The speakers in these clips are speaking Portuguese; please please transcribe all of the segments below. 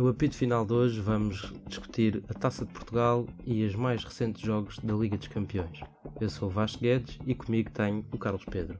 No apito final de hoje vamos discutir a Taça de Portugal e os mais recentes jogos da Liga dos Campeões. Eu sou o Vasco Guedes e comigo tenho o Carlos Pedro.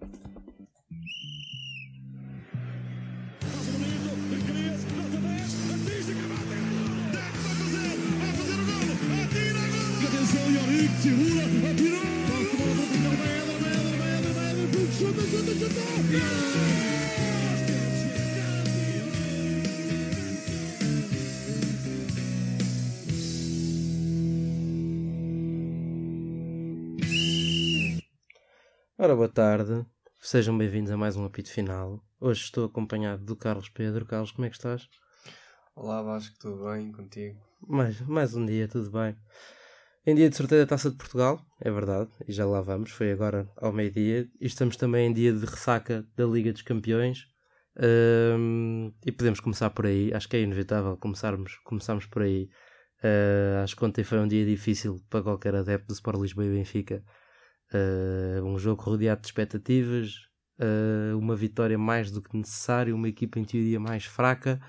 Tarde. Sejam bem-vindos a mais um apito final. Hoje estou acompanhado do Carlos Pedro. Carlos, como é que estás? Olá Vasco, tudo bem contigo? Mais, mais um dia, tudo bem. Em dia de sorteio da Taça de Portugal, é verdade, e já lá vamos, foi agora ao meio-dia. E estamos também em dia de ressaca da Liga dos Campeões. Um, e podemos começar por aí, acho que é inevitável começarmos, começarmos por aí. Uh, acho que ontem foi um dia difícil para qualquer adepto do Sport Lisboa e Benfica. Uh, um jogo rodeado de expectativas, uh, uma vitória mais do que necessária, uma equipa em teoria mais fraca.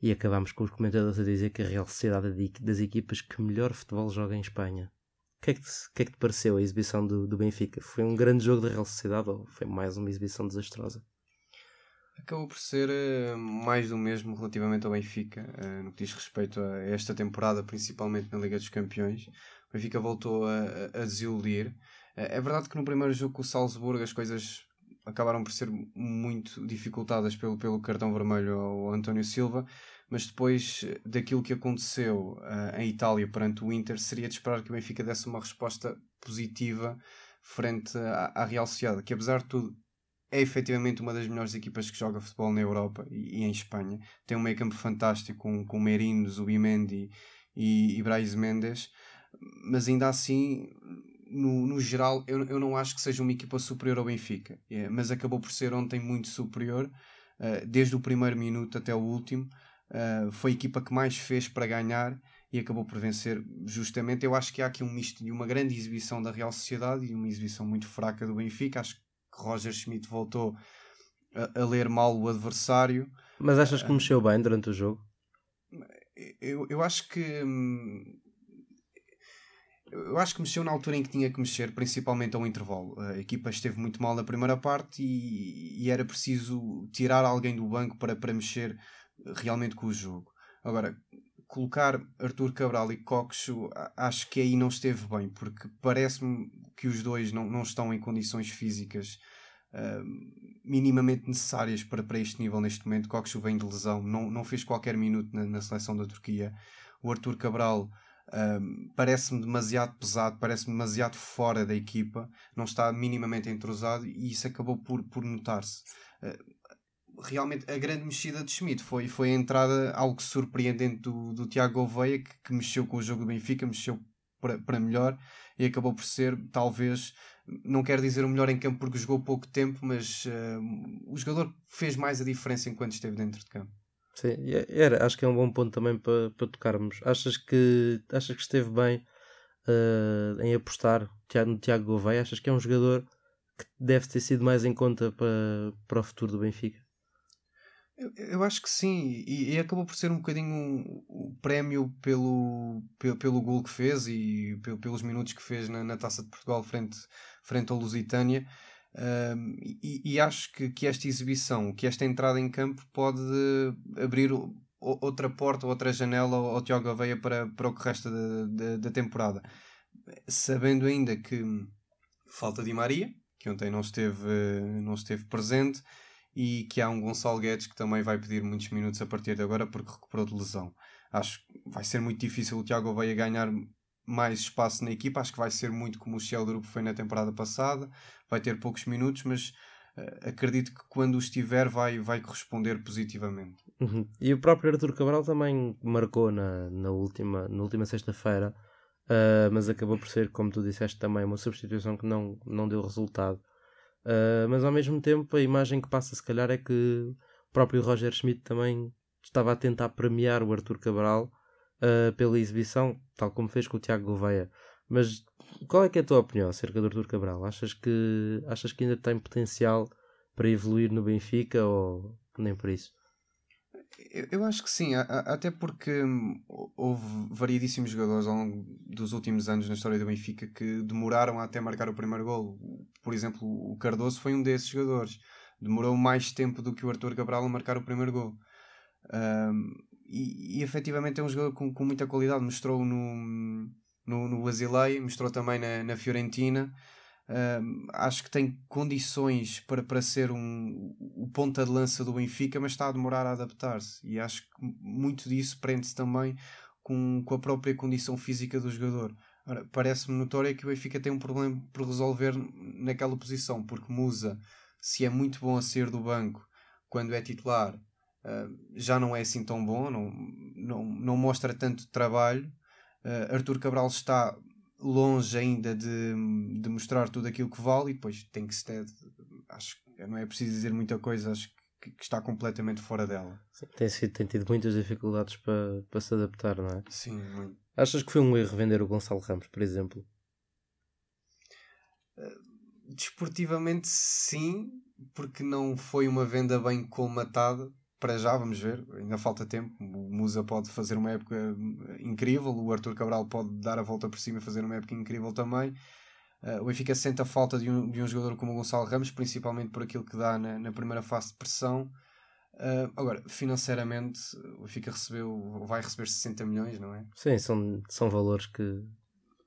E acabamos com os comentadores a dizer que a Real Sociedade é das equipas que melhor futebol joga em Espanha. O que é que te, que é que te pareceu a exibição do, do Benfica? Foi um grande jogo da Real Sociedade ou foi mais uma exibição desastrosa? Acabou por ser uh, mais do mesmo relativamente ao Benfica, uh, no que diz respeito a esta temporada, principalmente na Liga dos Campeões. O Benfica voltou a, a desiludir. Uh, é verdade que no primeiro jogo com o Salzburgo as coisas acabaram por ser muito dificultadas pelo, pelo cartão vermelho ao António Silva, mas depois daquilo que aconteceu uh, em Itália perante o Inter, seria de esperar que o Benfica desse uma resposta positiva frente à, à Real Sociedade, que apesar de tudo é efetivamente uma das melhores equipas que joga futebol na Europa e, e em Espanha. Tem um meio campo fantástico com, com Merino, Zubimendi e, e Brais Mendes, mas ainda assim no, no geral, eu, eu não acho que seja uma equipa superior ao Benfica, é, mas acabou por ser ontem muito superior, uh, desde o primeiro minuto até o último. Uh, foi a equipa que mais fez para ganhar e acabou por vencer justamente. Eu acho que há aqui um misto de uma grande exibição da Real Sociedade e uma exibição muito fraca do Benfica. Acho que Roger Schmidt voltou a, a ler mal o adversário. Mas achas que mexeu bem durante o jogo? Eu, eu acho que. Hum, eu acho que mexeu na altura em que tinha que mexer, principalmente ao intervalo. A equipa esteve muito mal na primeira parte e, e era preciso tirar alguém do banco para, para mexer realmente com o jogo. Agora, colocar Arthur Cabral e Coxo, acho que aí não esteve bem, porque parece-me que os dois não, não estão em condições físicas uh, minimamente necessárias para, para este nível neste momento. Coxo vem de lesão, não, não fez qualquer minuto na, na seleção da Turquia. O Arthur Cabral parece-me demasiado pesado, parece-me demasiado fora da equipa, não está minimamente entrosado e isso acabou por, por notar-se. Uh, realmente a grande mexida de Schmidt foi, foi a entrada, algo surpreendente do, do Tiago Gouveia, que, que, mexeu com o jogo do Benfica, mexeu para, para melhor e acabou por ser, talvez, não quero dizer o melhor em campo porque jogou pouco tempo, mas uh, o jogador fez mais a diferença enquanto esteve dentro de campo. Sim, era, acho que é um bom ponto também para, para tocarmos. Achas que, achas que esteve bem uh, em apostar no Tiago Gouveia? Achas que é um jogador que deve ter sido mais em conta para, para o futuro do Benfica? Eu, eu acho que sim, e, e, acabou por ser um bocadinho o prémio pelo, pelo, pelo gol que fez e pelos minutos que fez na, na Taça de Portugal frente, frente ao Lusitânia. Um, e, e, acho que, que esta exibição, que esta entrada em campo pode abrir outra porta, outra janela ao, Tiago Aveia para, para o que resta da, da, da, temporada. Sabendo ainda que falta Di Maria, que ontem não esteve, não esteve presente, e que há um Gonçalo Guedes que também vai pedir muitos minutos a partir de agora porque recuperou de lesão. Acho que vai ser muito difícil o Tiago Aveia ganhar mais espaço na equipa. Acho que vai ser muito como o Ciel Grupo foi na temporada passada. Vai ter poucos minutos, mas uh, acredito que quando estiver vai, vai corresponder positivamente. Uhum. E o próprio Arthur Cabral também marcou na, na última, na última sexta-feira, uh, mas acabou por ser, como tu disseste, também uma substituição que não, não deu resultado. Uh, mas ao mesmo tempo, a imagem que passa, se calhar, é que o próprio Roger Schmidt também estava a tentar premiar o Arthur Cabral uh, pela exibição, tal como fez com o Tiago Gouveia. Mas qual é, que é a tua opinião acerca do Artur Cabral? Achas que, achas que ainda tem potencial para evoluir no Benfica ou nem por isso? Eu, acho que sim, até porque hum, houve variedíssimos jogadores ao longo dos últimos anos na história do Benfica que demoraram até marcar o primeiro gol. Por exemplo, o Cardoso foi um desses jogadores. Demorou mais tempo do que o Arthur Cabral a marcar o primeiro gol. Um, e, efetivamente é um jogador com, com muita qualidade. Mostrou no, no, no mostrou também na, na Fiorentina. Acho que tem condições para, para ser um, o ponta de lança do Benfica, mas está a demorar a adaptar-se. E acho que muito disso prende-se também com, com a própria condição física do jogador. Parece-me notório que o Benfica tem um problema por resolver naquela posição, porque Musa, se é muito bom a ser do banco quando é titular, uh, já não é assim tão bom, não, não, não mostra tanto trabalho. Uh, Arthur Cabral está longe ainda de, de mostrar tudo aquilo que vale e depois tem que se acho que não é preciso dizer muita coisa acho que, que está completamente fora dela Sim, tem, sido, tem tido muitas dificuldades para, para se adaptar não é? Sim, muito. Achas que foi um erro vender o Gonçalo Ramos, por exemplo? Uh, desportivamente sim porque não foi uma venda bem colmatada para já, vamos ver, ainda falta tempo. O Musa pode fazer uma época incrível, o Arthur Cabral pode dar a volta por cima e fazer uma época incrível também. Uh, o Benfica sente a falta de um, de um jogador como o Gonçalo Ramos, principalmente por aquilo que dá na, na primeira fase de pressão. Uh, agora, financeiramente, o Benfica recebeu, vai receber 60 milhões, não é? Sim, são, são valores que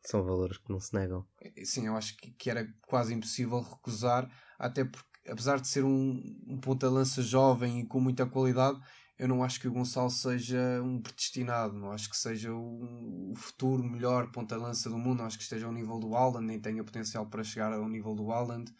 são valores que não se negam. Sim, eu acho que, que era quase impossível recusar, até porque apesar de ser um, um ponta-lança jovem e com muita qualidade, eu não acho que o Gonçalo seja um predestinado, não acho que seja o, o futuro melhor ponta-lança do mundo, não acho que esteja ao nível do Haaland, nem tenha potencial para chegar ao nível do Haaland.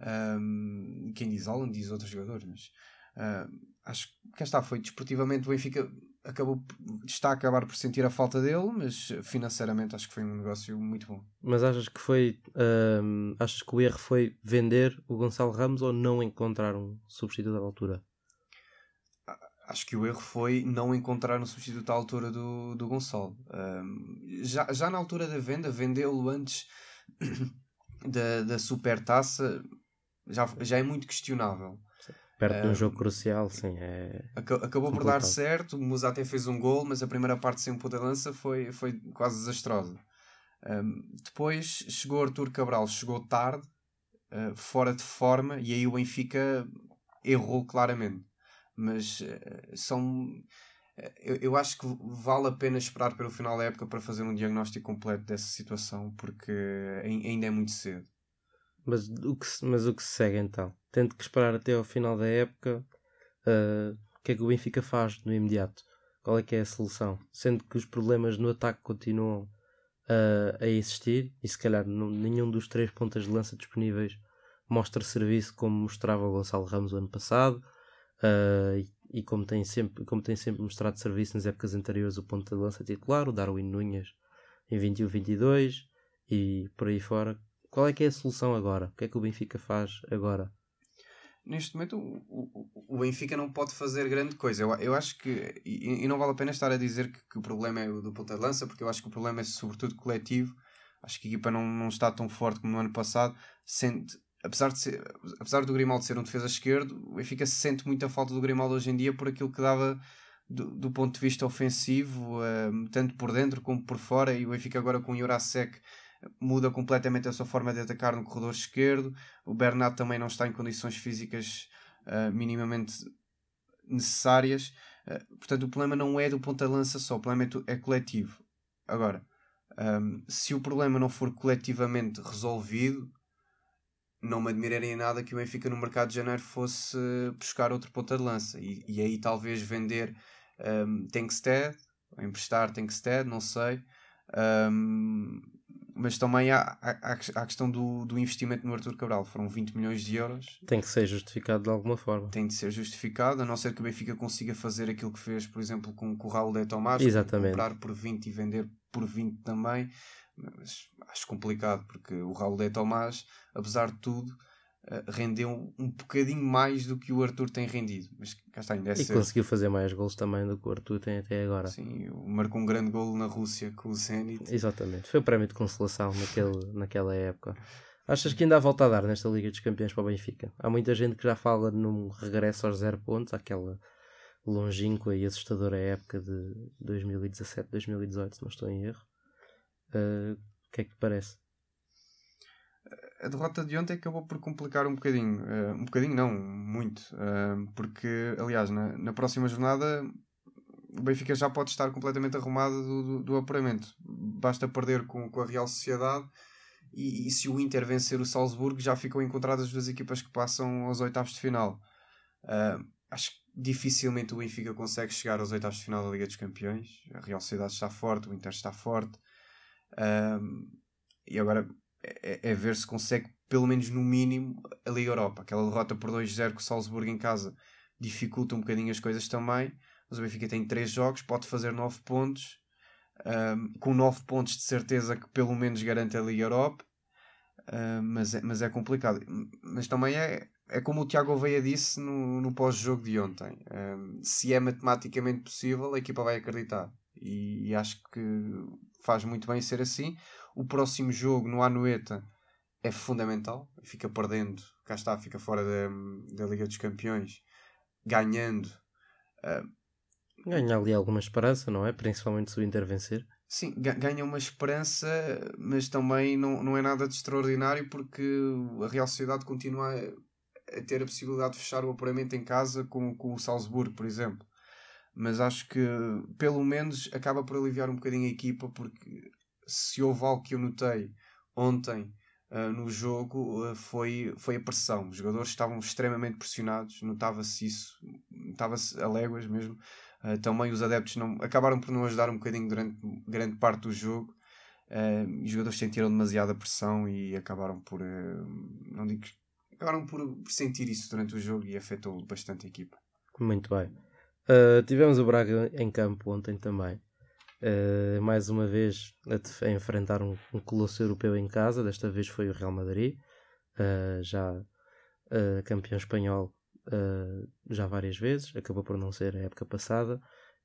Um, quem diz Haaland diz outros jogadores, mas uh, acho que cá está, foi desportivamente o Benfica acabou, está a acabar por sentir a falta dele, mas financeiramente acho que foi um negócio muito bom. Mas achas que foi hum, achas que o erro foi vender o Gonçalo Ramos ou não encontrar um substituto à altura? Acho que o erro foi não encontrar um substituto à altura do, do Gonçalo. Já, já na altura da venda, vendê-lo antes da, da super taça já, já é muito questionável. Perto de um jogo crucial, sim. É acabou por dar certo, o Musa até fez um gol, mas a primeira parte sem ponta lança foi, foi quase desastrosa. Um, depois chegou Artur Cabral, chegou tarde, uh, fora de forma, e aí o Benfica errou claramente. Mas uh, são. Eu, eu, acho que vale a pena esperar pelo final da época para fazer um diagnóstico completo dessa situação, porque ainda é muito cedo. Mas o que, mas o que se segue então? Tendo que esperar até ao final da época, uh, o que é que o Benfica faz no imediato? Qual é que é a solução? Sendo que os problemas no ataque continuam uh, a existir e se calhar nenhum dos três pontas de lança disponíveis mostra serviço como mostrava o Gonçalo Ramos o ano passado uh, e, e, como, tem sempre, como tem sempre mostrado serviço nas épocas anteriores o ponta de lança titular, o Darwin Nunes em 21-22 e por aí fora qual é que é a solução agora? O que é que o Benfica faz agora? Neste momento, o, o, o Benfica não pode fazer grande coisa. Eu, eu acho que. E, e não vale a pena estar a dizer que, que, o problema é o do ponta de lança, porque eu acho que o problema é sobretudo coletivo. Acho que a equipa não, não está tão forte como no ano passado. Sente, apesar, de ser, apesar do Grimaldo ser um defesa esquerdo, o Benfica se sente muita falta do Grimaldo hoje em dia por aquilo que dava do, do ponto de vista ofensivo, uh, tanto por dentro como por fora. E o Benfica agora com o Jurasek muda completamente a sua forma de atacar no corredor esquerdo. O Bernat também não está em condições físicas uh, minimamente necessárias. Uh, portanto, o problema não é do ponta-lança só, o problema é, é coletivo. Agora, um, se o problema não for coletivamente resolvido, não me admiraria nada que o Benfica no mercado de janeiro fosse buscar outro ponta de lança e, e aí talvez vender um, Tankstead, emprestar Tankstead, não sei. Um, mas também há, há, há a questão do, do investimento no Arthur Cabral. Foram 20 milhões de euros. Tem que ser justificado de alguma forma. Tem de ser justificado, a não ser que o Benfica consiga fazer aquilo que fez, por exemplo, com, com o Raul de Tomás. Exatamente. Comprar por 20 e vender por 20 também. Mas acho complicado, porque o Raul de Tomás, apesar de tudo, rendeu um bocadinho mais do que o Arthur tem rendido. Mas cá está, ainda é E conseguiu fazer mais gols também do que o Arthur tem até agora. Sim, marcou um grande gol na Rússia com o Zenit. Exatamente, foi o prémio de consolação naquele, naquela época. Achas que ainda há volta a dar nesta Liga dos Campeões para o Benfica? Há muita gente que já fala num regresso aos zero pontos, aquela longínqua e assustadora época de 2017-2018, se não estou em erro. Uh, o que é que te parece? A derrota de ontem acabou por complicar um bocadinho. Uh, um bocadinho, não, muito. Uh, porque, aliás, na, na próxima jornada o Benfica já pode estar completamente arrumado do, do, do apuramento. Basta perder com, com a Real Sociedade e, e, se o Inter vencer o Salzburgo já ficam encontradas as duas equipas que passam aos oitavos de final. Uh, acho que dificilmente o Benfica consegue chegar aos oitavos de final da Liga dos Campeões. A Real Sociedade está forte, o Inter está forte. E agora é, é, ver se consegue, pelo menos no mínimo, a Liga Europa. Aquela derrota por 2-0 com o Salzburgo em casa dificulta um bocadinho as coisas também. Mas o Benfica tem 3 jogos, pode fazer 9 pontos. Um, com 9 pontos de certeza que pelo menos garante a Liga Europa. Uh, mas, é, mas é complicado. Mas também é, é como o Tiago Oveia disse no, no pós-jogo de ontem. Um, se é matematicamente possível, a equipa vai acreditar. E, e, acho que faz muito bem ser assim. O próximo jogo no Anueta é fundamental. Fica perdendo, cá está, fica fora da, da Liga dos Campeões, ganhando. Uh, Ganha ali alguma esperança, não é? Principalmente se o Inter vencer. Sim, ganha uma esperança, mas também não, não é nada de extraordinário porque a Real Sociedade continua a, a ter a possibilidade de fechar o apuramento em casa com, com o Salzburgo, por exemplo. Mas acho que pelo menos acaba por aliviar um bocadinho a equipa porque se houve algo que eu notei ontem uh, no jogo uh, foi, foi a pressão. Os jogadores estavam extremamente pressionados, notava-se isso, notava-se a léguas mesmo. Uh, também os adeptos não, acabaram por não ajudar um bocadinho durante grande parte do jogo. Os jogadores sentiram demasiada pressão e acabaram por. Não digo acabaram por, sentir isso durante o jogo e afetou bastante a equipa. Muito bem. Tivemos o Braga em campo ontem também. Uh, mais uma vez a, a enfrentar um, um, colosso europeu em casa. Desta vez foi o Real Madrid, uh, já campeão espanhol uh, já várias vezes, acabou por não ser a época passada.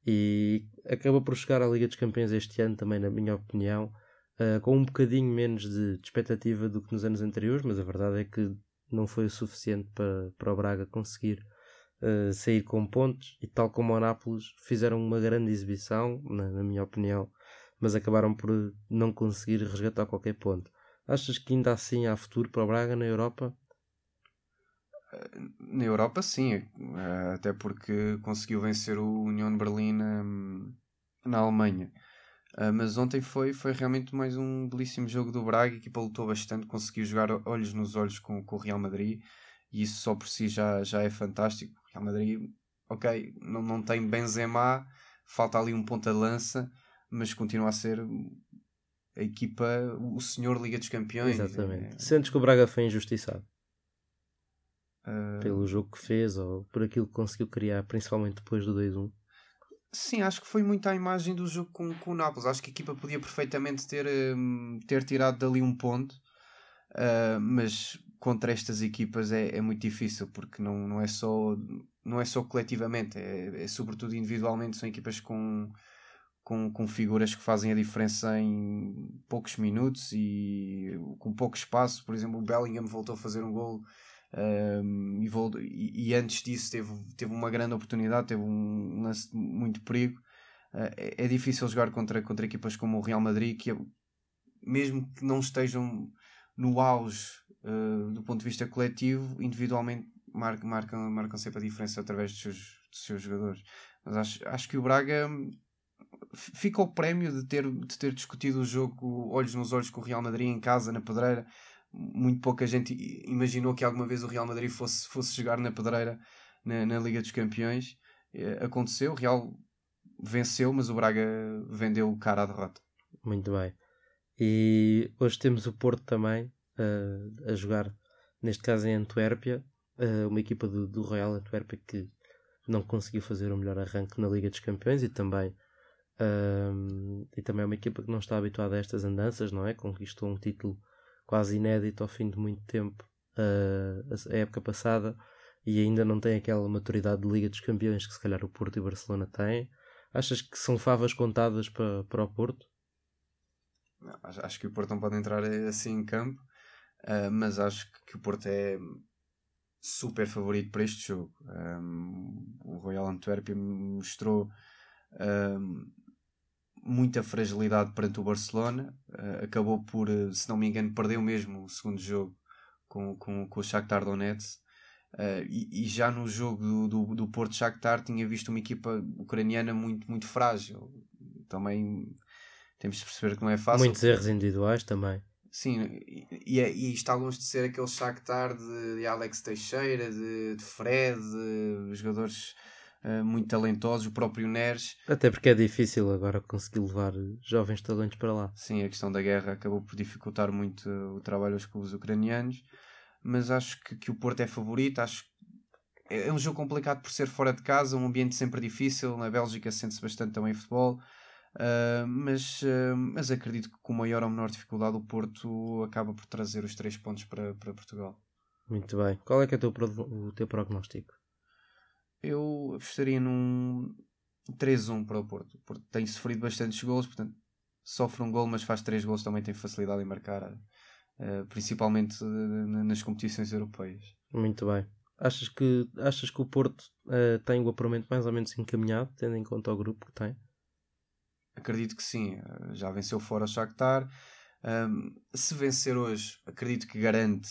E acabou por chegar à Liga dos Campeões este ano também, na minha opinião, uh, com um bocadinho menos de, de, expectativa do que nos anos anteriores, mas a verdade é que não foi o suficiente para, para o Braga conseguir uh, sair com pontos e tal como o Nápoles fizeram uma grande exibição, na, na minha opinião, mas acabaram por não conseguir resgatar qualquer ponto. Achas que ainda assim há futuro para o Braga na Europa? Na Europa, sim, eh, até porque conseguiu vencer o União de Berlim na, na Alemanha. Eh, mas ontem foi, foi realmente mais um belíssimo jogo do Braga. A equipa lutou bastante, conseguiu jogar olhos nos olhos com, com o Real Madrid e isso só por si já, já é fantástico. O Real Madrid, ok, não, não tem Benzema, falta ali um ponta de lança, mas continua a ser a equipa, o senhor Liga dos Campeões. Exatamente. É... Sentes que o Braga foi injustiçado? Uh... Pelo jogo que fez ou por aquilo que conseguiu criar, principalmente depois do 2-1. Sim, acho que foi muito à imagem do jogo com, com o Nápoles. Acho que a equipa podia perfeitamente ter, um, ter tirado dali um ponto, uh, mas contra estas equipas é, é muito difícil porque não, não, é, só, não é só coletivamente, é, é sobretudo individualmente. São equipas com, com, com figuras que fazem a diferença em poucos minutos e com pouco espaço. Por exemplo, o Bellingham voltou a fazer um gol um, e, vou, e, e, antes disso teve, teve uma grande oportunidade, teve um lance muito perigo. Uh, é, é, difícil jogar contra, contra equipas como o Real Madrid, que mesmo que não estejam no auge uh, do ponto de vista coletivo, individualmente marcam, marcam, marcam sempre a diferença através dos seus, dos seus jogadores. Mas acho, acho que o Braga fica o prémio de ter, de ter discutido o jogo olhos nos olhos com o Real Madrid em casa, na pedreira muito pouca gente imaginou que alguma vez o Real Madrid fosse, fosse jogar na pedreira na, na Liga dos Campeões. É, aconteceu, o Real venceu, mas o Braga vendeu o cara à derrota. Muito bem. E hoje temos o Porto também uh, a jogar, neste caso em Antuérpia, uh, uma equipa do, do Real Antuérpia que não conseguiu fazer o melhor arranque na Liga dos Campeões e também, uh, e também é uma equipa que não está habituada a estas andanças, não é? Conquistou um título quase inédito ao fim de muito tempo uh, a época passada e ainda não tem aquela maturidade de Liga dos Campeões que se calhar o Porto e o Barcelona têm. Achas que são favas contadas para, para o Porto? Não, acho que o Porto não pode entrar assim em campo, uh, mas acho que o Porto é super favorito para este jogo. Um, o Royal Antwerp mostrou um, muita fragilidade perante o Barcelona. Uh, acabou por, se não me engano, perdeu mesmo o segundo jogo com, com, com o Shakhtar Donetsk. Uh, e, e, já no jogo do, do, do Porto Shakhtar tinha visto uma equipa ucraniana muito, muito frágil. Também temos de perceber que não é fácil. Muitos erros individuais também. Sim, e, e, é, e está longe de ser aquele Shakhtar de, de Alex Teixeira, de, de Fred, de jogadores uh, muito talentosos, o próprio Neres. Até porque é difícil agora conseguir levar jovens talentos para lá. Sim, a questão da guerra acabou por dificultar muito o trabalho aos clubes ucranianos, mas acho que, que o Porto é favorito, acho é, é um jogo complicado por ser fora de casa, um ambiente sempre difícil, na Bélgica sente-se bastante também futebol, Uh, mas, uh, mas acredito que com maior ou menor dificuldade o Porto acaba por trazer os três pontos para, para Portugal. Muito bem. Qual é que é o teu, o teu prognóstico? Eu apostaria num 3-1 para o Porto. O Porto tem sofrido bastantes gols, portanto sofre um gol, mas faz três gols, também tem facilidade em marcar, uh, principalmente nas competições europeias. Muito bem. Achas que, achas que o Porto tem o apuramento mais ou menos encaminhado, tendo em conta o grupo que tem? Acredito que sim. Já venceu fora o Shakhtar. Um, se vencer hoje, acredito que garante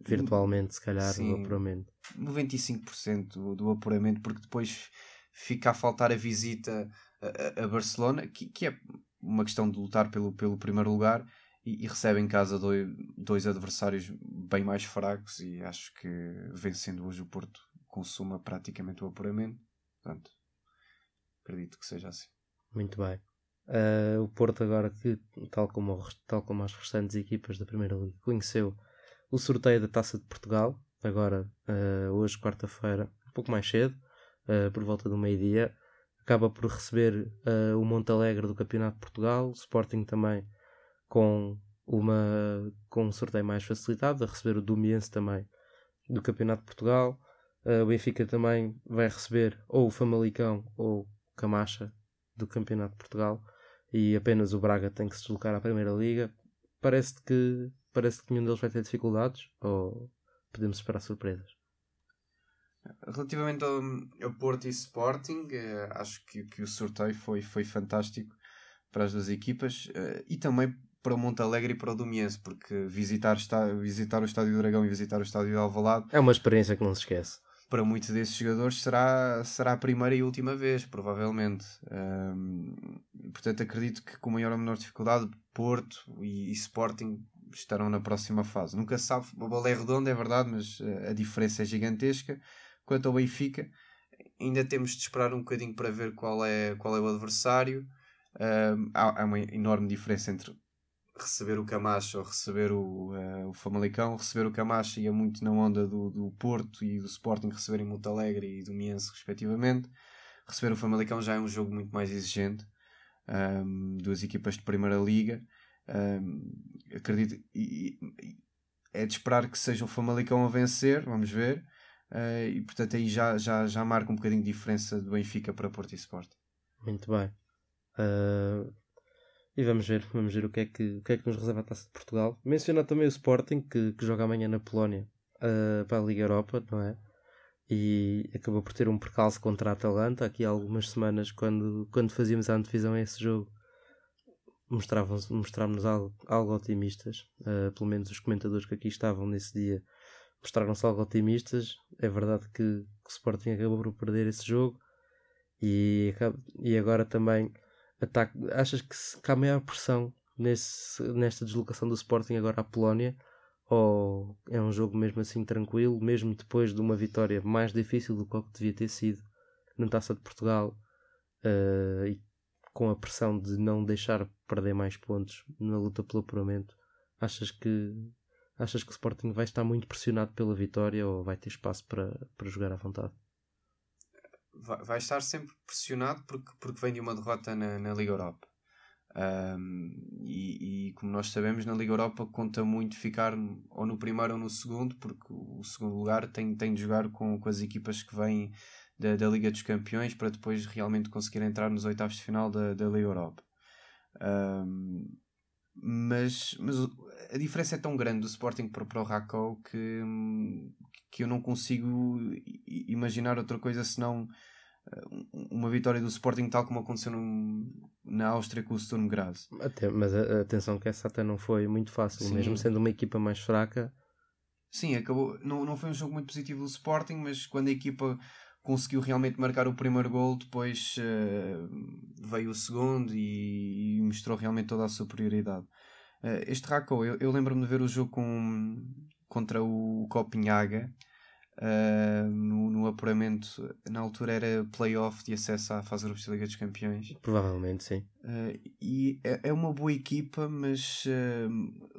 virtualmente, se calhar, sim, o apuramento. 95% do, do apuramento, porque depois fica a faltar a visita a, a Barcelona, que, que, é uma questão de lutar pelo, pelo primeiro lugar, e, e recebe em casa dois, dois adversários bem mais fracos, e acho que vencendo hoje o Porto consuma praticamente o apuramento. Portanto, acredito que seja assim. Muito bem. Uh, o Porto agora que, tal como, tal como as restantes equipas da Primeira Liga, conheceu o sorteio da Taça de Portugal, agora uh, hoje, quarta-feira, um pouco mais cedo, uh, por volta do meio-dia, acaba por receber o Montalegre do Campeonato de Portugal, o Sporting também com uma com um sorteio mais facilitado, a receber o Domiense também do Campeonato de Portugal, o Benfica também vai receber ou o Famalicão ou o Camacha do Campeonato de Portugal e apenas o Braga tem que se deslocar à Primeira Liga. Parece que parece que nenhum deles vai ter dificuldades ou podemos esperar surpresas. Relativamente ao, ao Porto e Sporting, eh, acho que, que o sorteio foi, foi fantástico para as duas equipas eh, e também para o Montalegre e para o Domiense, porque visitar, está, visitar o Estádio do Dragão e visitar o Estádio de Alvalade é uma experiência que não se esquece para muitos desses jogadores será, será a primeira e última vez, provavelmente. Um, portanto, acredito que com maior ou menor dificuldade, Porto e, e, Sporting estarão na próxima fase. Nunca sabe, a bola é redonda, é verdade, mas eh, a diferença é gigantesca. Quanto ao Benfica, ainda temos de esperar um bocadinho para ver qual é, qual é o adversário. Um, há, há uma enorme diferença entre receber o Camacho ou receber o, uh, o Famalicão, receber o Camacho ia muito na onda do, do Porto e do Sporting receberem Monte Alegre e do Miense, respectivamente. Receber o Famalicão já é um jogo muito mais exigente, um, duas equipas de Primeira Liga. Um, acredito, e, e, é de esperar que seja o Famalicão a vencer, vamos ver. Uh, e portanto aí já, já, já marca um bocadinho de diferença do Benfica para Porto e Sporting. Muito bem. Uh, e vamos ver, vamos ver o que é que, o que, é que nos reserva a Taça de Portugal. Mencionar também o Sporting, que, que joga amanhã na Polónia uh, para a Liga Europa, não é? E acabou por ter um percalço contra a Atalanta aqui há algumas semanas, quando, quando fazíamos a antevisão a esse jogo. Mostrámos-nos algo, algo otimistas, uh, pelo menos os comentadores que aqui estavam nesse dia mostraram-se algo otimistas. É verdade que, que o Sporting acabou por perder esse jogo e, e agora também Achas que, se, que há maior pressão nesse, nesta deslocação do Sporting agora à Polónia? Ou é um jogo mesmo assim tranquilo, mesmo depois de uma vitória mais difícil do que devia ter sido na Taça de Portugal uh, e com a pressão de não deixar perder mais pontos na luta pelo apuramento? Achas que achas que o Sporting vai estar muito pressionado pela vitória ou vai ter espaço para, para jogar à vontade? Vai estar sempre pressionado porque, porque vem de uma derrota na, na Liga Europa. Um, e, e, como nós sabemos, na Liga Europa conta muito ficar ou no primeiro ou no segundo, porque o segundo lugar tem, tem de jogar com, com as equipas que vêm da, da Liga dos Campeões para depois realmente conseguir entrar nos oitavos de final da, da Liga Europa. Um, mas, mas a diferença é tão grande do Sporting para, para o Rakow que, que eu não consigo imaginar outra coisa senão eh, uma vitória do Sporting tal como aconteceu no, na Áustria com o Sturm Graz. Até, mas a, atenção que essa até não foi muito fácil, Sim. mesmo sendo uma equipa mais fraca. Sim, acabou. Não, não foi um jogo muito positivo do Sporting, mas quando a equipa conseguiu realmente marcar o primeiro gol, depois uh, veio o segundo e, e, mostrou realmente toda a superioridade. Uh, este Raco, eu, eu lembro-me de ver o jogo com, contra o Copenhaga uh, no, no apuramento, na altura era playoff de acesso à fase da Liga dos Campeões. Provavelmente, sim. E é, é, uma boa equipa, mas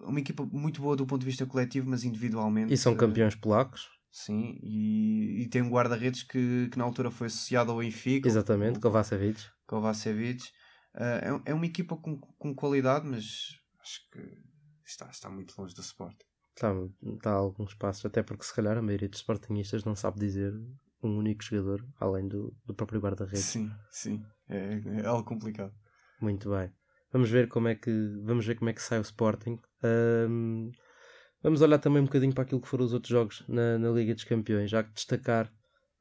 uma equipa muito boa do ponto de vista coletivo, mas individualmente. E são campeões polacos? Sim, e, e tem um guarda-redes que, que na altura foi associado ao Benfica. Exatamente, Kovacevic. Kovacevic. Uh, é, é uma equipa com, com qualidade, mas acho que está, está muito longe do Sport. Está, está a alguns passos, até porque se calhar a maioria dos Sportingistas não sabe dizer um único jogador além do, do próprio guarda-redes. Sim, sim, é, é, algo complicado. Muito bem. Vamos ver como é que vamos ver como é que sai o Sporting. Um, vamos olhar também um bocadinho para aquilo que foram os outros jogos na, na Liga dos Campeões. Há que destacar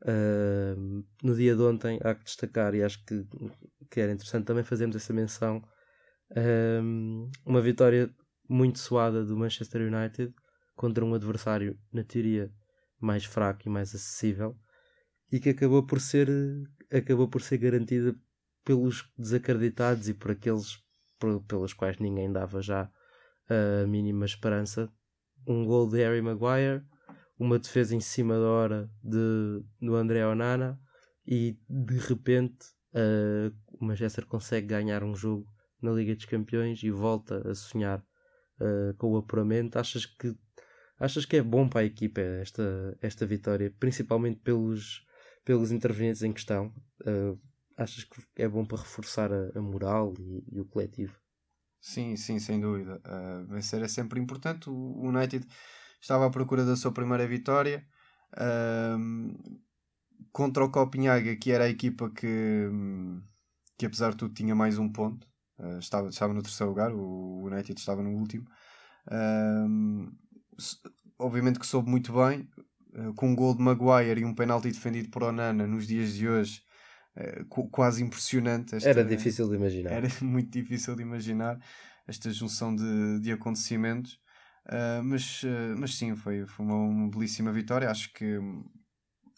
uh, no dia de ontem, há que destacar, e acho que, que era interessante também fazermos essa menção. Um, uma vitória muito suada do Manchester United contra um adversário, na teoria, mais fraco e mais acessível e que acabou por ser, acabou por ser garantida pelos desacreditados e por aqueles pelos quais ninguém dava já a mínima esperança. Um gol de Harry Maguire, uma defesa em cima da hora de, do André Onana e de repente uh, o Manchester consegue ganhar um jogo na Liga dos Campeões e volta a sonhar uh, com o apuramento. Achas que Achas que é bom para a equipa esta, esta vitória, principalmente pelos, pelos intervenientes em questão? Uh, achas que é bom para reforçar a, a moral e, e, o coletivo? Sim, sim, sem dúvida. Uh, vencer é sempre importante. O United estava à procura da sua primeira vitória uh, contra o Copenhaga, que era a equipa que, que apesar de tudo tinha mais um ponto. Uh, estava, estava no terceiro lugar, o United estava no último. Uh, obviamente que soube muito bem, uh, com um gol de Maguire e um penalti defendido por Onana nos dias de hoje, uh, quase impressionante. Esta, era difícil de imaginar. Era muito difícil de imaginar esta junção de, de acontecimentos. Uh, mas, mas sim, foi, foi uma, uma, belíssima vitória. Acho que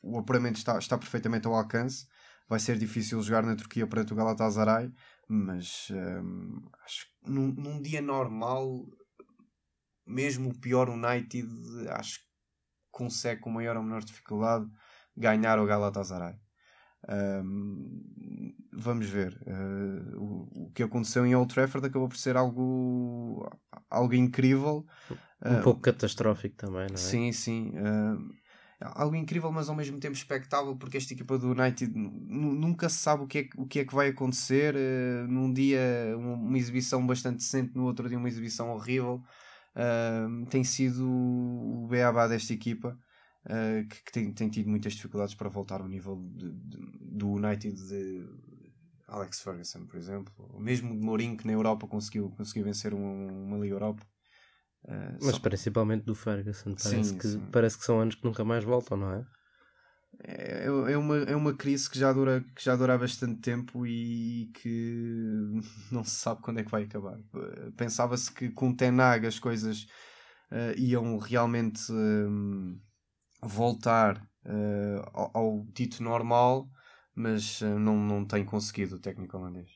o apuramento está, está perfeitamente ao alcance. Vai ser difícil jogar na Turquia perante o Galatasaray, mas acho que num, num dia normal mesmo o pior United, acho que consegue com maior ou menor dificuldade ganhar o Galatasaray. Um, vamos ver. Uh, o, o, que aconteceu em Old Trafford acabou por ser algo, algo incrível. Um uh, pouco catastrófico também, não é? Sim, sim. Uh, algo incrível, mas ao mesmo tempo expectável, porque esta equipa do United nunca se sabe o que é, o que, é que vai acontecer. num dia, uma, uma exibição bastante decente, no outro dia, uma exibição horrível tem sido o beabá desta equipa uh, que, que tem, tem, tido muitas dificuldades para voltar ao nível de, de, do United de Alex Ferguson, por exemplo, ou mesmo de Mourinho que na Europa conseguiu, conseguiu vencer uma, uma Liga Europa. Uh, Mas só... principalmente do Ferguson, parece, sim, que, sim. parece que são anos que nunca mais voltam, não é? É, é, uma, é uma crise que já, dura, que já dura há bastante tempo e que não se sabe quando é que vai acabar. Pensava-se que com Tenag as coisas uh, iam realmente uh, voltar uh, ao, ao dito normal, mas não, não tem conseguido o técnico holandês.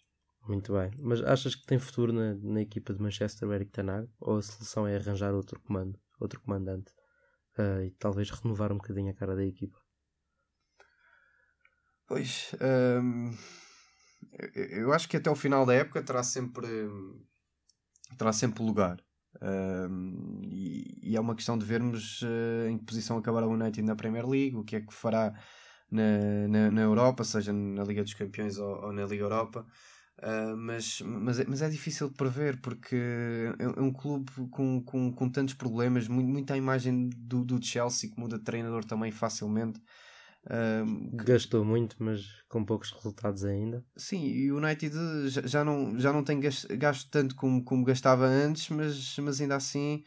Muito bem. Mas achas que tem futuro na, na equipa de Manchester o Eric Tenag? Ou a solução é arranjar outro comando, outro comandante e talvez renovar um bocadinho a cara da equipa? Pois, hum, eu acho que até o final da época terá sempre, terá sempre lugar. E, é uma questão de vermos uh, em que posição acabará o United na Premier League, o que é que fará na, na, na Europa, seja na Liga dos Campeões ou, ou na Liga Europa. Uh, mas, mas, é, mas é difícil de prever porque é, é um clube com, com, com tantos problemas, muito, muita imagem do, do Chelsea que muda de treinador também facilmente. Um, Gastou muito, mas com poucos resultados ainda. Sim, e o United já, não, já não tem gasto, gasto tanto como, como gastava antes, mas, mas ainda assim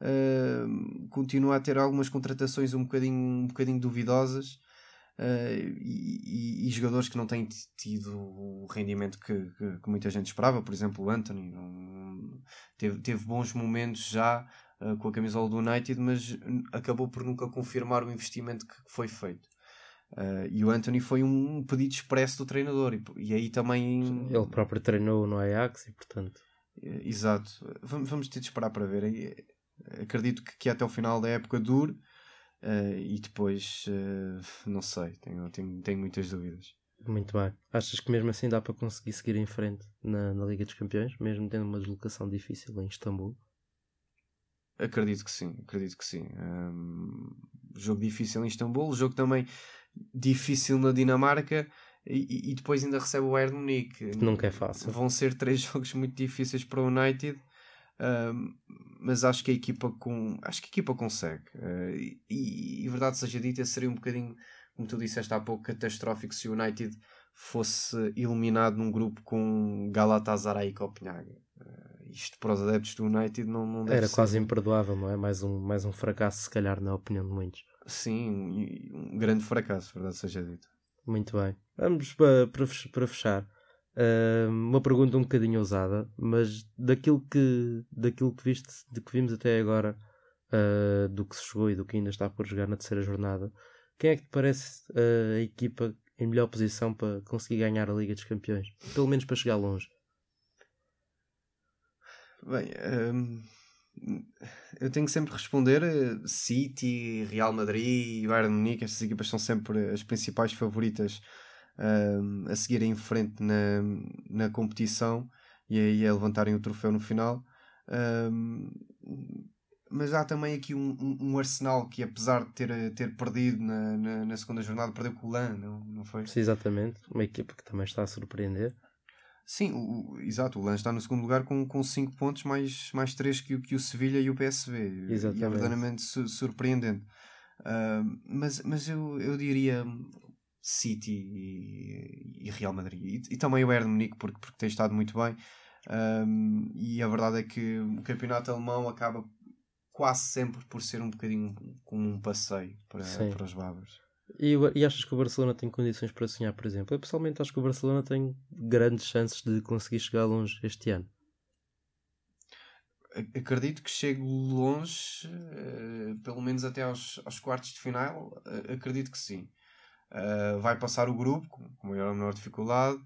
uh, continua a ter algumas contratações um bocadinho, um bocadinho duvidosas. Uh, e, e, e, jogadores que não têm tido o rendimento que, que, que, muita gente esperava, por exemplo, o Anthony um, teve, teve bons momentos já uh, com a camisola do United, mas acabou por nunca confirmar o investimento que foi feito. Uh, e o Anthony foi um pedido expresso do treinador, e, e aí também ele próprio treinou no Ajax, e portanto, exato. Vamos, vamos ter de esperar para ver. Acredito que, que até o final da época dure Uh, e depois, uh, não sei, tenho, tenho, tenho muitas dúvidas. Muito bem. Achas que mesmo assim dá para conseguir seguir em frente na, na Liga dos Campeões, mesmo tendo uma deslocação difícil em Istambul? Acredito que sim, acredito que sim. Um, jogo difícil em Istambul, jogo também difícil na Dinamarca e, e depois ainda recebe o Bayern Munique. Nunca é fácil. Vão ser três jogos muito difíceis para o United mas acho que a equipa com acho que a equipa consegue uh, e, e, verdade seja dita seria um bocadinho como tu disseste há pouco catastrófico se o United fosse eliminado num grupo com Galatasaray e Copenhague uh, isto para os adeptos do United não, não era ser. quase imperdoável não é mais um mais um fracasso se calhar na opinião de muitos sim um grande fracasso verdade seja dita muito bem vamos para, para fechar Uh, uma pergunta um bocadinho ousada, mas daquilo que, daquilo que viste, de que vimos até agora, uh, do que se jogou e do que ainda está por jogar na terceira jornada, quem é que te parece uh, a equipa em melhor posição para conseguir ganhar a Liga dos Campeões? Pelo menos para chegar longe. Bem, um, eu tenho que sempre responder City, Real Madrid e Bayern Munique, estas equipas são sempre as principais favoritas uh, a seguirem em frente na, na competição e aí a levantarem o troféu no final. Uh, mas há também aqui um, um, um, Arsenal que, apesar de ter, ter perdido na, na, na segunda jornada, perdeu com o LAN, não, não foi? Sim, exatamente. Uma equipa que também está a surpreender. Sim, o, exato. O LAN está no segundo lugar com 5 com cinco pontos, mais, mais 3 que, que o Sevilha e o PSV. Exatamente. E é verdadeiramente su surpreendente. Uh, mas mas eu, eu diria City e, e Real Madrid. E, e, também o Bayern Munique, porque, porque tem estado muito bem. Um, e a verdade é que o campeonato alemão acaba quase sempre por ser um bocadinho como um passeio para, para os babas. E, e achas que o Barcelona tem condições para sonhar, por exemplo? Eu pessoalmente acho que o Barcelona tem grandes chances de conseguir chegar longe este ano. Acredito que chegue longe, uh, pelo menos até aos, aos quartos de final. Uh, acredito que sim. Uh, vai passar o grupo com maior ou menor dificuldade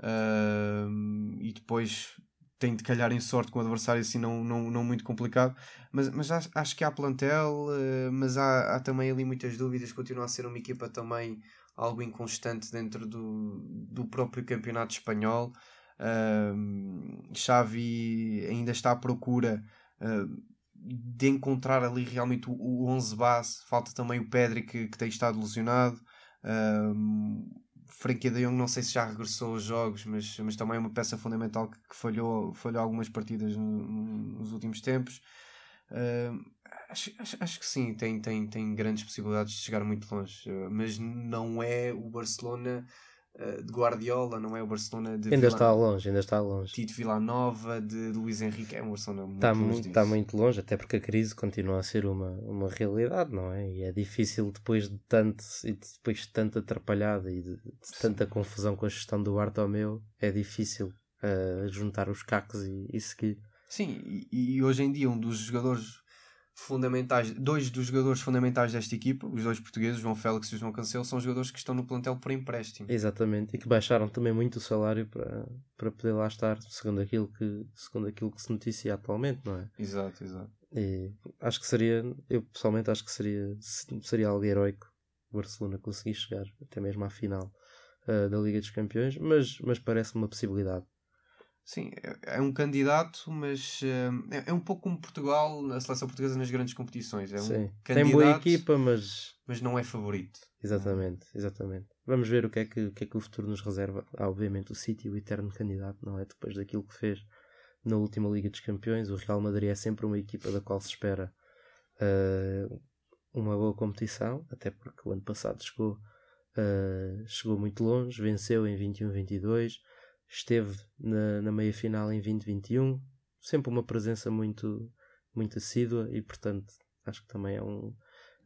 uh, e depois tem de calhar em sorte com o adversário assim não, não, não muito complicado mas, mas acho, acho que há plantel uh, mas há, há também ali muitas dúvidas continua a ser uma equipa também algo inconstante dentro do, do próprio campeonato espanhol. Uh, Xavi ainda está à procura de encontrar ali realmente o, o 11 base falta também o Pedri que, que tem estado lesionado. Um, Frankie de Jong não sei se já regressou aos jogos, mas, mas também é uma peça fundamental que, que falhou, falhou algumas partidas no, nos últimos tempos. Uh, acho, acho, acho, que sim, tem, tem, tem grandes possibilidades de chegar muito longe, mas não é o Barcelona eh, de Guardiola, não é o Barcelona de Ainda Vila... está longe, ainda está longe. Tito Villanova, de Luís Henrique, é um Barcelona muito está longe. Muito, está muito longe, até porque a crise continua a ser uma, uma realidade, não é? E é difícil depois de tanto e depois de tanta atrapalhada e de, de tanta confusão com a gestão do Bartomeu, é difícil uh, juntar os cacos e, e seguir. Sim, e, e hoje em dia um dos jogadores fundamentais, dois dos jogadores fundamentais desta equipa, os dois portugueses, João Félix e João Cancelo, são jogadores que estão no plantel por empréstimo. Exatamente, e que baixaram também muito o salário para, para poder lá estar, segundo aquilo, que, segundo aquilo que se noticia atualmente, não é? Exato, exato. E acho que seria, eu pessoalmente acho que seria, seria algo heroico o Barcelona conseguir chegar até mesmo à final uh, da Liga dos Campeões, mas, mas parece uma possibilidade. Sim, é, é um candidato, mas uh, é, é, um pouco como Portugal, a seleção portuguesa nas grandes competições. É um Sim. Tem boa equipa, mas. Mas não é favorito. Exatamente, exatamente. Vamos ver o que, é que, o que é que o futuro nos reserva. Há, obviamente, o City, o eterno candidato, não é? Depois daquilo que fez na última Liga dos Campeões. O Real Madrid é sempre uma equipa da qual se espera uh, uma boa competição, até porque o ano passado chegou uh, chegou muito longe, venceu em 21-22, esteve na, na meia final em 2021, sempre uma presença muito, muito assídua e, portanto, acho que também é um,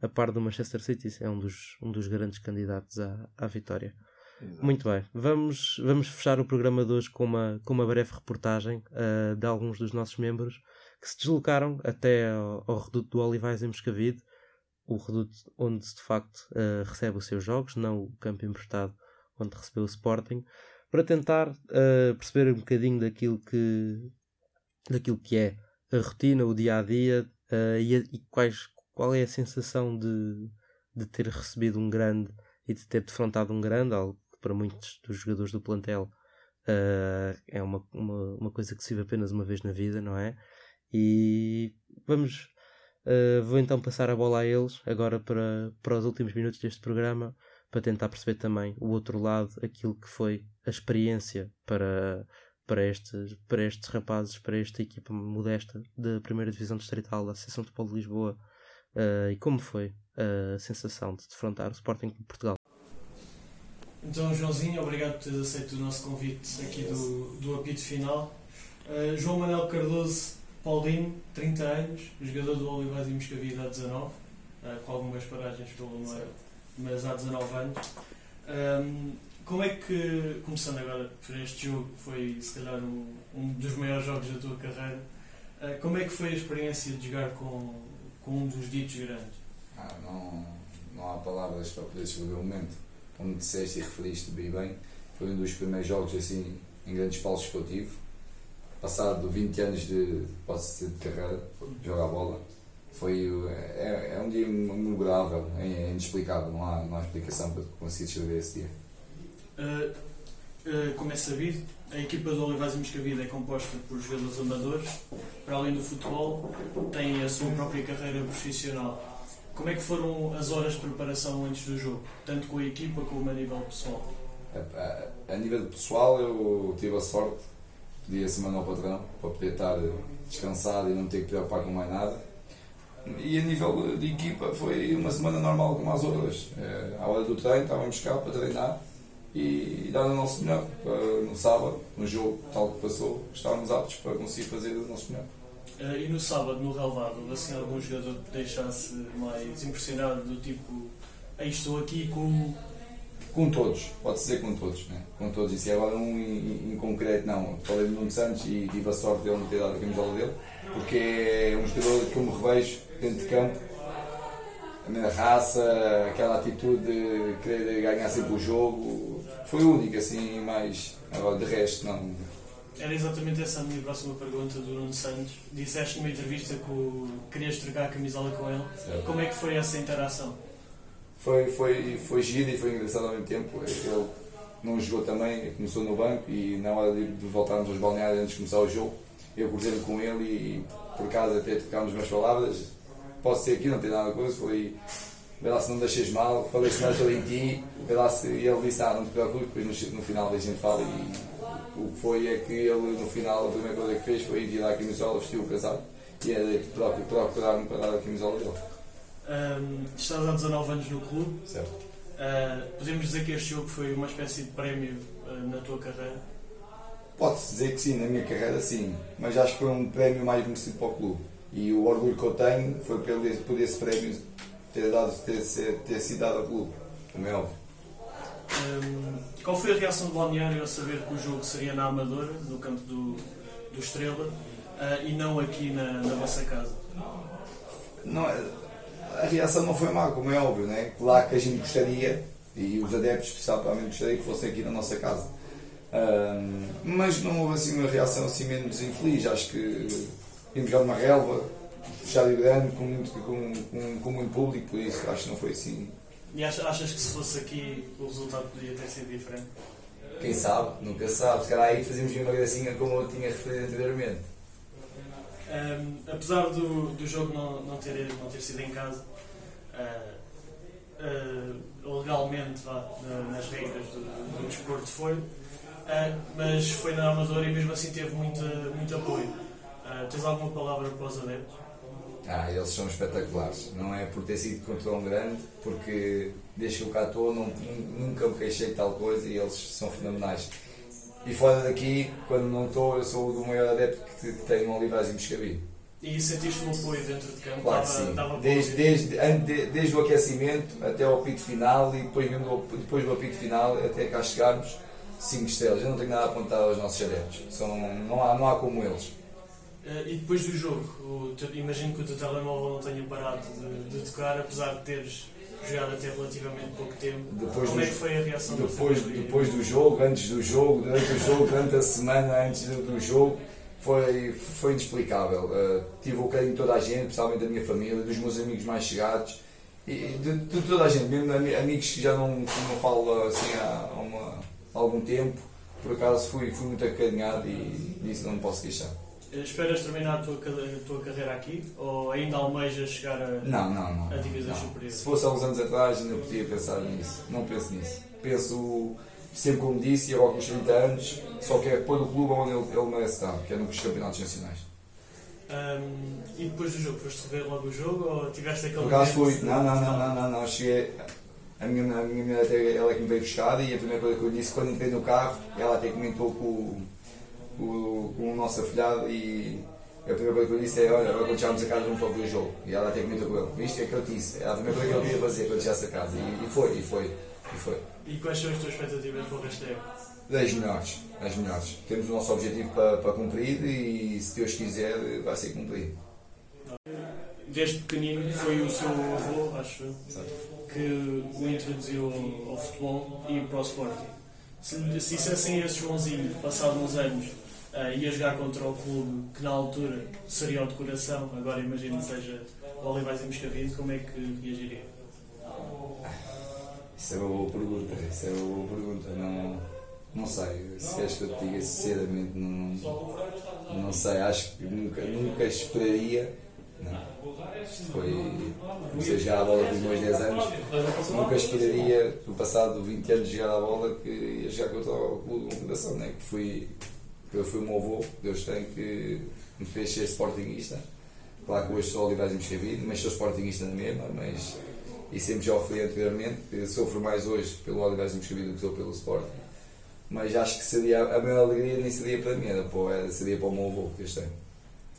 a par do Manchester City, é um dos, um dos grandes candidatos à, à vitória. Exato. Muito bem, vamos, vamos fechar o programa de hoje com uma, com uma breve reportagem uh, de alguns dos nossos membros que se deslocaram até ao, ao reduto do Olivais em Moscavide, o reduto onde de facto uh, recebe os seus jogos, não o campo emprestado onde recebeu o Sporting, para tentar uh, perceber um bocadinho daquilo que, daquilo que é a rotina, o dia a dia uh, e, e quais, qual é a sensação de, de ter recebido um grande e de ter defrontado um grande, algo que para muitos dos jogadores do plantel uh, é uma, uma, uma coisa que se vê apenas uma vez na vida, não é? E vamos, vou então passar a bola a eles agora para, para os últimos minutos deste programa para tentar perceber também o outro lado, aquilo que foi a experiência para, para, estes, para estes rapazes, para esta equipa modesta da primeira divisão distrital da Associação de Futebol de Lisboa uh, e como foi a sensação de defrontar o Sporting de Portugal. Então, Joãozinho, obrigado por teres aceito o nosso convite aqui do, do apito final. Uh, João Manuel Cardoso Paulinho, 30 anos, jogador do Olivais e Moscavide há 19, uh, com algumas paragens pelo meio, mas há 19 anos. Um, como é que, começando agora por este jogo, foi se calhar um, um dos maiores jogos da tua carreira, uh, como é que foi a experiência de jogar com, com um dos ditos grandes? Ah, não, não há palavras para poder descrever o momento. Como disseste e referiste bem bem, foi um dos primeiros jogos assim em grandes palcos que eu tive passado 20 anos de, posso dizer, de carreira, jogar bola, foi, é, é um dia memorável, é, é inexplicável, não há, não há explicação para conseguir descrever esse dia. Uh, uh, como é sabido, a equipa do Olivais e Moscavide é composta por jogadores amadores, para além do futebol, tem a sua própria carreira profissional. Como é que foram as horas de preparação antes do jogo, tanto com a equipa como a nível pessoal? A, a, a nível pessoal, eu tive a sorte pedia semana ao patrão para poder estar descansado e não ter que preocupar com mais nada. E a nível de equipa foi uma semana normal como as outras. É, à hora do treino estávamos cá para treinar e dar o nosso melhor no sábado, no jogo tal que passou, estávamos aptos para conseguir fazer o nosso melhor. Uh, e no sábado, no relevado, assim algum jogador que deixasse mais impressionado do tipo, aí estou aqui com com todos, pode-se dizer com todos, né? com todos. E se agora um em, em, concreto, não. Falei de Nuno Santos e tive a sorte de ele não ter dado a camisola dele, porque é um jogador que eu me revejo dentro de campo, a minha raça, aquela atitude de querer ganhar sempre o jogo, foi único, assim, mas agora de resto, não. Era exatamente essa a minha próxima pergunta do Nuno Santos. Disseste numa entrevista que querias trocar a camisola com ele. Certo. Como é que foi essa interação? foi, foi, foi giro e foi engraçado ao mesmo tempo. Ele não jogou também, começou no banco e na hora de, de voltarmos aos balneários antes de começar o jogo, eu cruzei com ele e por acaso até trocámos umas palavras. Posso ser aqui, não tem nada a coisa, foi vê lá se não deixas mal, falei se não estou em ti, vê lá se e ele disse, ah, não te preocupes, depois no, no final a gente fala e o que foi é que ele no final a primeira coisa que fez foi ir tirar a camisola, vestiu o casado e era próprio procurar-me para dar a camisola dele. Um, estás há 19 anos no clube. Certo. Uh, podemos dizer que este jogo foi uma espécie de prémio uh, na tua carreira? Pode-se dizer que sim, na minha carreira sim, mas acho que foi um prémio mais merecido para o clube. E o orgulho que eu tenho foi por esse prémio ter, dado, ter, ter sido dado ao clube, como é óbvio. Um, qual foi a reação do balneário ao saber que o jogo seria na Amadora, no campo do, do Estrela, uh, e não aqui na, na vossa casa? Não, é, a reação não foi má, como é óbvio, né? Claro que a gente gostaria, e os adeptos especialmente gostaria que fossem aqui na nossa casa. Um, mas não houve assim uma reação assim menos infeliz, acho que vimos já numa relva, estádio grande, com muito, com, com, com, muito público, por isso acho que não foi assim. E achas, achas que se fosse aqui o resultado podia ter sido diferente? Quem sabe, nunca sabe, se calhar aí fazíamos uma gracinha como eu tinha referido anteriormente. Um, apesar do, do jogo não, não, ter, não ter sido em casa, uh, uh, legalmente vá, nas regras do, do desporto foi, uh, mas foi na Amadora e mesmo assim teve muito, muito apoio. Tens alguma palavra para os adeptos? Ah, eles são espetaculares. Não é por ter sido contra um grande, porque desde que eu cá estou não, nunca me queixei de tal coisa e eles são fenomenais. E fora daqui, quando não estou, eu sou do maior adepto que, que tem no Olivais e Moscavide. E sentiste o apoio dentro de campo? Claro que sim. estava Desde, desde, ante- desde o aquecimento até ao apito final e depois, mesmo do- depois do apito final até cá chegarmos, 5 estrelas. Eu não tenho nada a apontar aos nossos adeptos. São, não, há, não há como eles. Eh, E depois do jogo, imagino que o teu telemóvel não tenha parado de, de tocar, apesar de teres jogado até relativamente pouco tempo. Depois Como do- é que foi a reação depois, família? depois do jogo, antes do jogo, durante o jogo, durante a semana antes do, do jogo, foi, foi inexplicável. Uh, tive o carinho de toda a gente, principalmente da minha família, dos meus amigos mais chegados, e de, de toda a gente, mesmo ami- amigos que já não, que não falo assim há, uma- há algum tempo, por acaso fui, fui muito acarinhado e disso não me posso queixar. Eh, Esperas terminar a tua, a tua carreira aqui? Ou ainda almejas chegar a, Não, não, não. a divisões superiores? Se fosse há uns anos atrás, ainda podia pensar nisso. Não penso nisso. Penso, sempre como disse, agora com os 30 anos, só quero pôr o clube onde ele, ele merece estar, que é nos campeonatos nacionais. Ahm, e depois do jogo, foste rever logo o jogo ou tiveste aquele Por acaso momento fui, não, não, não, não, não, não, cheguei. A minha, a minha mulher até ela é que me veio buscar e a primeira coisa que eu disse quando entrei no carro, ela até comentou com, o- o- com o nosso afilhado e a primeira coisa que eu disse é, olha, agora quando chegarmos a casa vamos ver o jogo. E ela até comentou com ele, viste é que eu disse, era a primeira coisa que ele queria fazer quando chegasse a casa. E, e foi, e foi, e foi. E quais são as tuas expectativas para o resto da época? Das melhores, das melhores. Temos o nosso objetivo para, para cumprir e se Deus quiser vai ser cumprido. Desde pequenino foi o seu avô, acho que o introduziu ao, futebol e para o Sporting. Se lhe se dissessem esse Joãozinho, passado uns anos, eh, ia jogar contra o clube que na altura seria o de coração, agora imagino que seja o Olivais e Moscavide, como é que reagiria? Isso é uma boa pergunta, isso é uma boa pergunta. Não, não sei, se queres que eu te diga sinceramente, não, não sei, acho que nunca, nunca esperaria. Não. Foi. Comecei a jogar a bola com os meus 10 anos, nunca esperaria, no passado 20 anos de jogar a bola, que ia jogar contra o clube de fundação, né? que fui. Eu fui o meu avô, Deus tem, que me fez ser sportinguista. Claro que hoje sou Olivais Moscavide, mas sou sportinguista na mesma, mas e sempre já o fui anteriormente, sofro mais hoje pelo Olivais Moscavide do que sou pelo Sporting. Mas acho que seria, a maior alegria nem seria para mim, era para, seria para o meu avô este ano.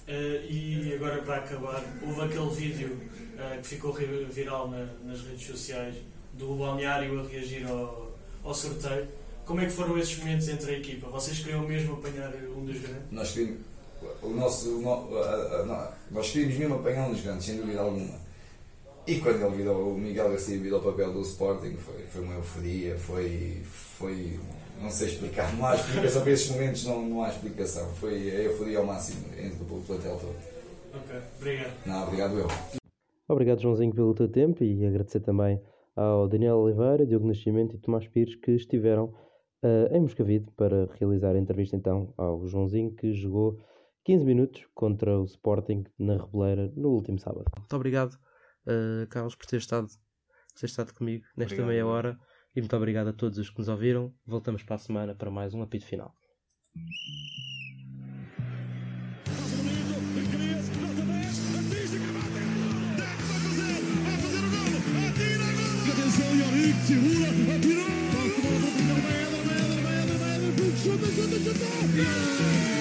Eh, e agora para acabar, houve aquele vídeo eh, que ficou viral na- nas redes sociais do balneário a reagir ao, ao sorteio. Como é que foram esses momentos entre a equipa? Vocês queriam mesmo apanhar um dos grandes? Nós queríamos, o nosso, o no- a- a- no- nós queríamos mesmo apanhar um dos grandes, sem dúvida alguma. E quando ele virou, o Miguel Garcia virou o papel do Sporting, foi, foi uma euforia, foi, foi. não sei explicar, não há explicação para esses momentos, não, não há explicação. Foi a euforia ao máximo entre o plantel todo. Ok, obrigado. Não, obrigado eu. Obrigado, Joãozinho, pelo teu tempo e agradecer também ao Daniel Oliveira, Diogo Nascimento e Tomás Pires que estiveram eh, em Moscavide para realizar a entrevista então ao Joãozinho que jogou 15 minutos contra o Sporting na Reboleira no último sábado. Muito obrigado, eh, Carlos, por ter estado, por ter estado comigo nesta Obrigado. meia hora e muito obrigado a todos os que nos ouviram. Voltamos para a semana para mais um apito final. Atenção, Yorick, segura, atirou! chuta, chuta, chuta!